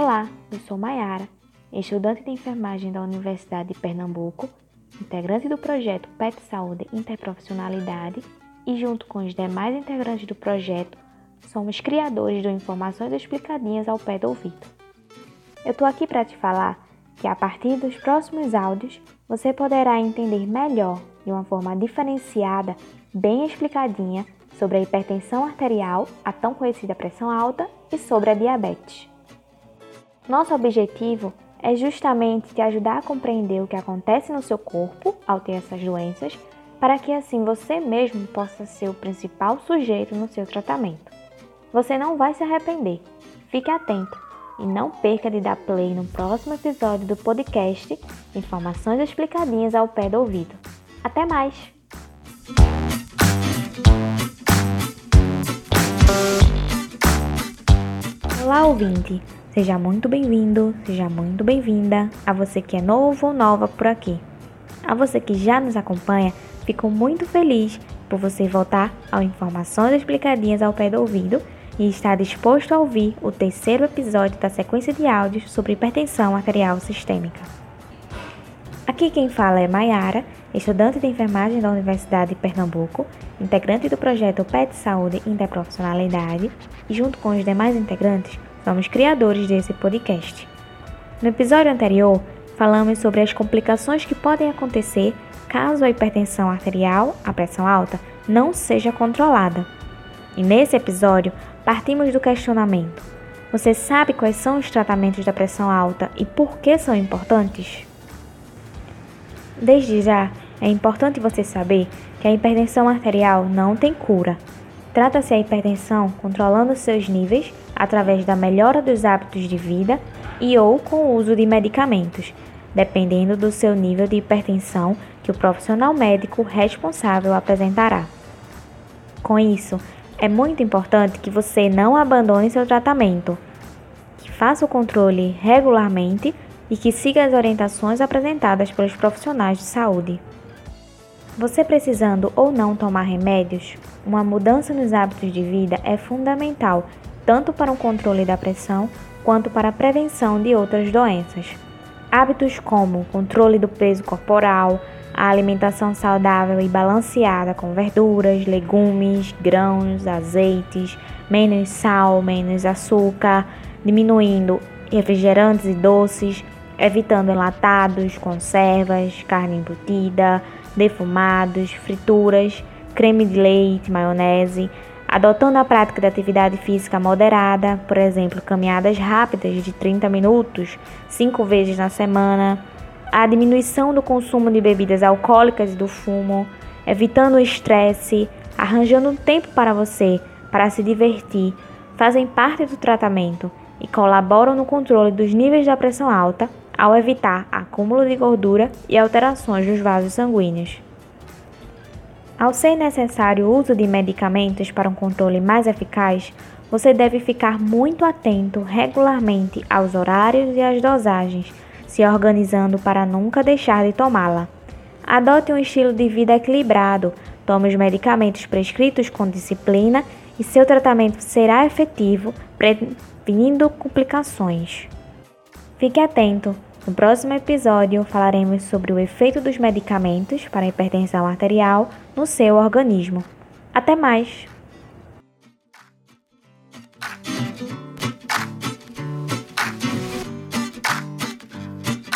Olá, eu sou Maiara, estudante de enfermagem da Universidade de Pernambuco, integrante do projeto PET Saúde Interprofissionalidade e, junto com os demais integrantes do projeto, somos criadores do Informações Explicadinhas ao Pé do Ouvido. Eu estou aqui para te falar que a partir dos próximos áudios você poderá entender melhor, de uma forma diferenciada, bem explicadinha, sobre a hipertensão arterial, a tão conhecida pressão alta, e sobre a diabetes. Nosso objetivo é justamente te ajudar a compreender o que acontece no seu corpo ao ter essas doenças, para que assim você mesmo possa ser o principal sujeito no seu tratamento. Você não vai se arrepender. Fique atento e não perca de dar play no próximo episódio do podcast Informações explicadinhas ao pé do ouvido. Até mais! Olá, ouvinte! Seja muito bem-vindo, seja muito bem-vinda a você que é novo ou nova por aqui. A você que já nos acompanha, fico muito feliz por você voltar ao Informações Explicadinhas ao Pé do Ouvido e está disposto a ouvir o terceiro episódio da sequência de áudios sobre hipertensão arterial sistêmica. Aqui quem fala é Maiara, estudante de enfermagem da Universidade de Pernambuco, integrante do projeto PET Saúde Interprofissionalidade e junto com os demais integrantes, somos criadores desse podcast. No episódio anterior, falamos sobre as complicações que podem acontecer caso a hipertensão arterial, a pressão alta, não seja controlada. E nesse episódio, partimos do questionamento: Você sabe quais são os tratamentos da pressão alta e por que são importantes? Desde já, é importante você saber que a hipertensão arterial não tem cura. Trata-se a hipertensão controlando seus níveis através da melhora dos hábitos de vida e ou com o uso de medicamentos, dependendo do seu nível de hipertensão que o profissional médico responsável apresentará. Com isso, é muito importante que você não abandone seu tratamento, que faça o controle regularmente e que siga as orientações apresentadas pelos profissionais de saúde. Você precisando ou não tomar remédios, uma mudança nos hábitos de vida é fundamental tanto para o controle da pressão quanto para a prevenção de outras doenças. Hábitos como controle do peso corporal, a alimentação saudável e balanceada com verduras, legumes, grãos, azeites, menos sal, menos açúcar, diminuindo refrigerantes e doces, evitando enlatados, conservas, carne embutida, defumados, frituras, creme de leite, maionese, adotando a prática de atividade física moderada, por exemplo, caminhadas rápidas de 30 minutos, 5 vezes na semana, a diminuição do consumo de bebidas alcoólicas e do fumo, evitando o estresse, arranjando um tempo para você, para se divertir, fazem parte do tratamento e colaboram no controle dos níveis da pressão alta ao evitar acúmulo de gordura e alterações dos vasos sanguíneos. Ao ser necessário o uso de medicamentos para um controle mais eficaz, você deve ficar muito atento regularmente aos horários e às dosagens se organizando para nunca deixar de tomá-la. Adote um estilo de vida equilibrado, tome os medicamentos prescritos com disciplina e seu tratamento será efetivo, prevenindo complicações. Fique atento! No próximo episódio falaremos sobre o efeito dos medicamentos para a hipertensão arterial no seu organismo. Até mais!